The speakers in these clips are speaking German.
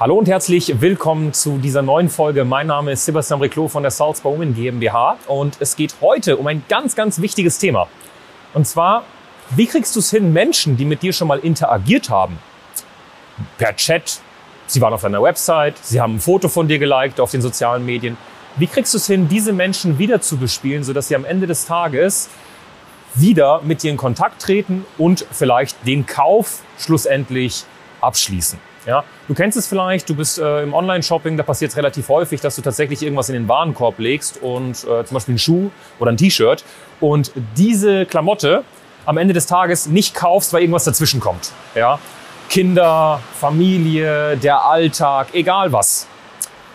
Hallo und herzlich willkommen zu dieser neuen Folge. Mein Name ist Sebastian Reclo von der Salzburg Women GmbH und es geht heute um ein ganz, ganz wichtiges Thema. Und zwar, wie kriegst du es hin, Menschen, die mit dir schon mal interagiert haben, per Chat, sie waren auf deiner Website, sie haben ein Foto von dir geliked auf den sozialen Medien, wie kriegst du es hin, diese Menschen wieder zu bespielen, sodass sie am Ende des Tages wieder mit dir in Kontakt treten und vielleicht den Kauf schlussendlich abschließen? Ja, du kennst es vielleicht, du bist äh, im Online-Shopping, da passiert es relativ häufig, dass du tatsächlich irgendwas in den Warenkorb legst und äh, zum Beispiel einen Schuh oder ein T-Shirt und diese Klamotte am Ende des Tages nicht kaufst, weil irgendwas dazwischen kommt. Ja? Kinder, Familie, der Alltag, egal was.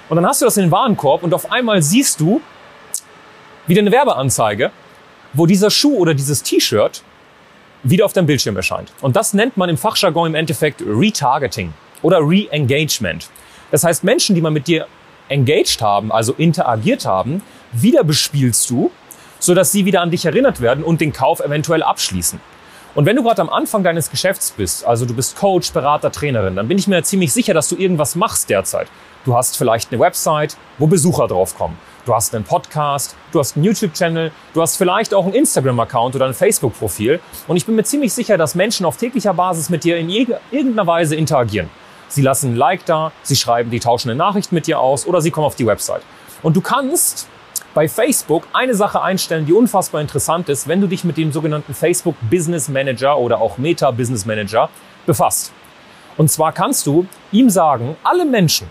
Und dann hast du das in den Warenkorb und auf einmal siehst du wieder eine Werbeanzeige, wo dieser Schuh oder dieses T-Shirt wieder auf deinem Bildschirm erscheint. Und das nennt man im Fachjargon im Endeffekt Retargeting oder Re-Engagement. Das heißt, Menschen, die mal mit dir engaged haben, also interagiert haben, wieder bespielst du, sodass sie wieder an dich erinnert werden und den Kauf eventuell abschließen. Und wenn du gerade am Anfang deines Geschäfts bist, also du bist Coach, Berater, Trainerin, dann bin ich mir ziemlich sicher, dass du irgendwas machst derzeit. Du hast vielleicht eine Website, wo Besucher draufkommen. Du hast einen Podcast, du hast einen YouTube-Channel, du hast vielleicht auch einen Instagram-Account oder ein Facebook-Profil. Und ich bin mir ziemlich sicher, dass Menschen auf täglicher Basis mit dir in irgendeiner Weise interagieren. Sie lassen ein Like da, sie schreiben, die tauschen eine Nachricht mit dir aus oder sie kommen auf die Website. Und du kannst bei Facebook eine Sache einstellen, die unfassbar interessant ist, wenn du dich mit dem sogenannten Facebook Business Manager oder auch Meta Business Manager befasst. Und zwar kannst du ihm sagen, alle Menschen,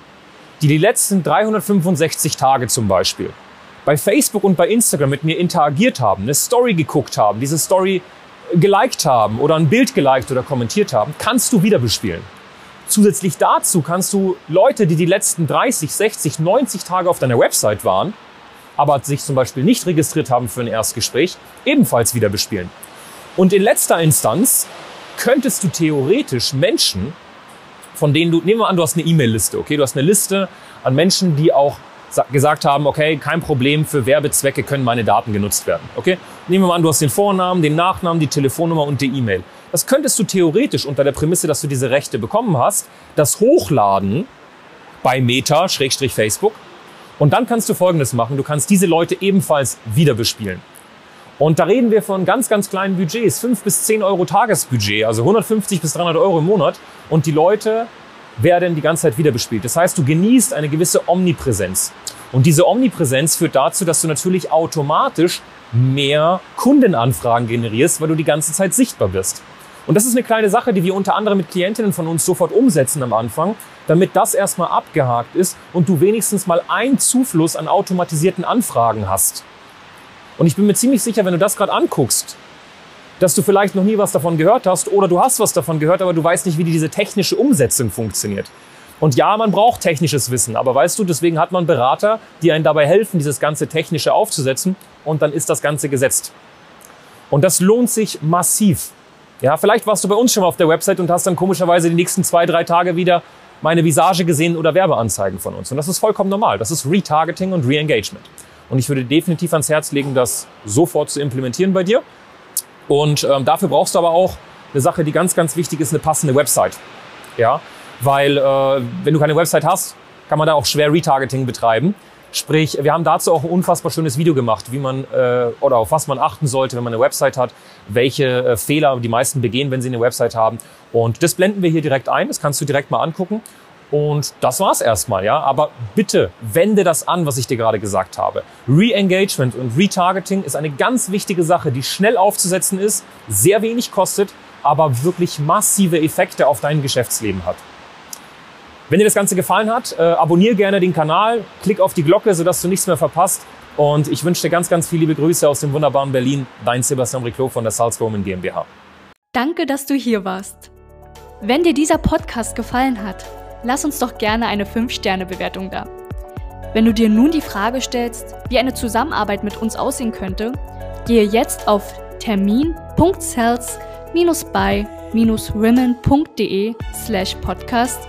die die letzten 365 Tage zum Beispiel bei Facebook und bei Instagram mit mir interagiert haben, eine Story geguckt haben, diese Story geliked haben oder ein Bild geliked oder kommentiert haben, kannst du wieder bespielen. Zusätzlich dazu kannst du Leute, die die letzten 30, 60, 90 Tage auf deiner Website waren, aber sich zum Beispiel nicht registriert haben für ein Erstgespräch, ebenfalls wieder bespielen. Und in letzter Instanz könntest du theoretisch Menschen, von denen du, nehmen wir an, du hast eine E-Mail-Liste, okay? Du hast eine Liste an Menschen, die auch gesagt haben, okay, kein Problem, für Werbezwecke können meine Daten genutzt werden, okay? Nehmen wir mal an, du hast den Vornamen, den Nachnamen, die Telefonnummer und die E-Mail. Das könntest du theoretisch unter der Prämisse, dass du diese Rechte bekommen hast, das hochladen bei Meta, Schrägstrich Facebook. Und dann kannst du Folgendes machen. Du kannst diese Leute ebenfalls wieder bespielen. Und da reden wir von ganz, ganz kleinen Budgets. 5 bis 10 Euro Tagesbudget, also 150 bis 300 Euro im Monat. Und die Leute werden die ganze Zeit wieder bespielt. Das heißt, du genießt eine gewisse Omnipräsenz. Und diese Omnipräsenz führt dazu, dass du natürlich automatisch mehr Kundenanfragen generierst, weil du die ganze Zeit sichtbar bist. Und das ist eine kleine Sache, die wir unter anderem mit Klientinnen von uns sofort umsetzen am Anfang, damit das erstmal abgehakt ist und du wenigstens mal einen Zufluss an automatisierten Anfragen hast. Und ich bin mir ziemlich sicher, wenn du das gerade anguckst, dass du vielleicht noch nie was davon gehört hast oder du hast was davon gehört, aber du weißt nicht, wie diese technische Umsetzung funktioniert. Und ja, man braucht technisches Wissen, aber weißt du, deswegen hat man Berater, die einen dabei helfen, dieses ganze Technische aufzusetzen und dann ist das Ganze gesetzt. Und das lohnt sich massiv. Ja, vielleicht warst du bei uns schon mal auf der Website und hast dann komischerweise die nächsten zwei, drei Tage wieder meine Visage gesehen oder Werbeanzeigen von uns. Und das ist vollkommen normal. Das ist Retargeting und Re-Engagement. Und ich würde definitiv ans Herz legen, das sofort zu implementieren bei dir. Und ähm, dafür brauchst du aber auch eine Sache, die ganz, ganz wichtig ist, eine passende Website. Ja, weil äh, wenn du keine Website hast, kann man da auch schwer Retargeting betreiben. Sprich, wir haben dazu auch ein unfassbar schönes Video gemacht, wie man äh, oder auf was man achten sollte, wenn man eine Website hat, welche äh, Fehler die meisten begehen, wenn sie eine Website haben. Und das blenden wir hier direkt ein. Das kannst du direkt mal angucken. Und das war's erstmal, ja. Aber bitte wende das an, was ich dir gerade gesagt habe. Re-Engagement und Retargeting ist eine ganz wichtige Sache, die schnell aufzusetzen ist, sehr wenig kostet, aber wirklich massive Effekte auf dein Geschäftsleben hat. Wenn dir das Ganze gefallen hat, äh, abonniere gerne den Kanal, klick auf die Glocke, sodass du nichts mehr verpasst. Und ich wünsche dir ganz, ganz viele liebe Grüße aus dem wunderbaren Berlin. Dein Sebastian Riclo von der Salzburg GmbH. Danke, dass du hier warst. Wenn dir dieser Podcast gefallen hat, lass uns doch gerne eine 5-Sterne-Bewertung da. Wenn du dir nun die Frage stellst, wie eine Zusammenarbeit mit uns aussehen könnte, gehe jetzt auf termin.cells-by-women.de slash podcast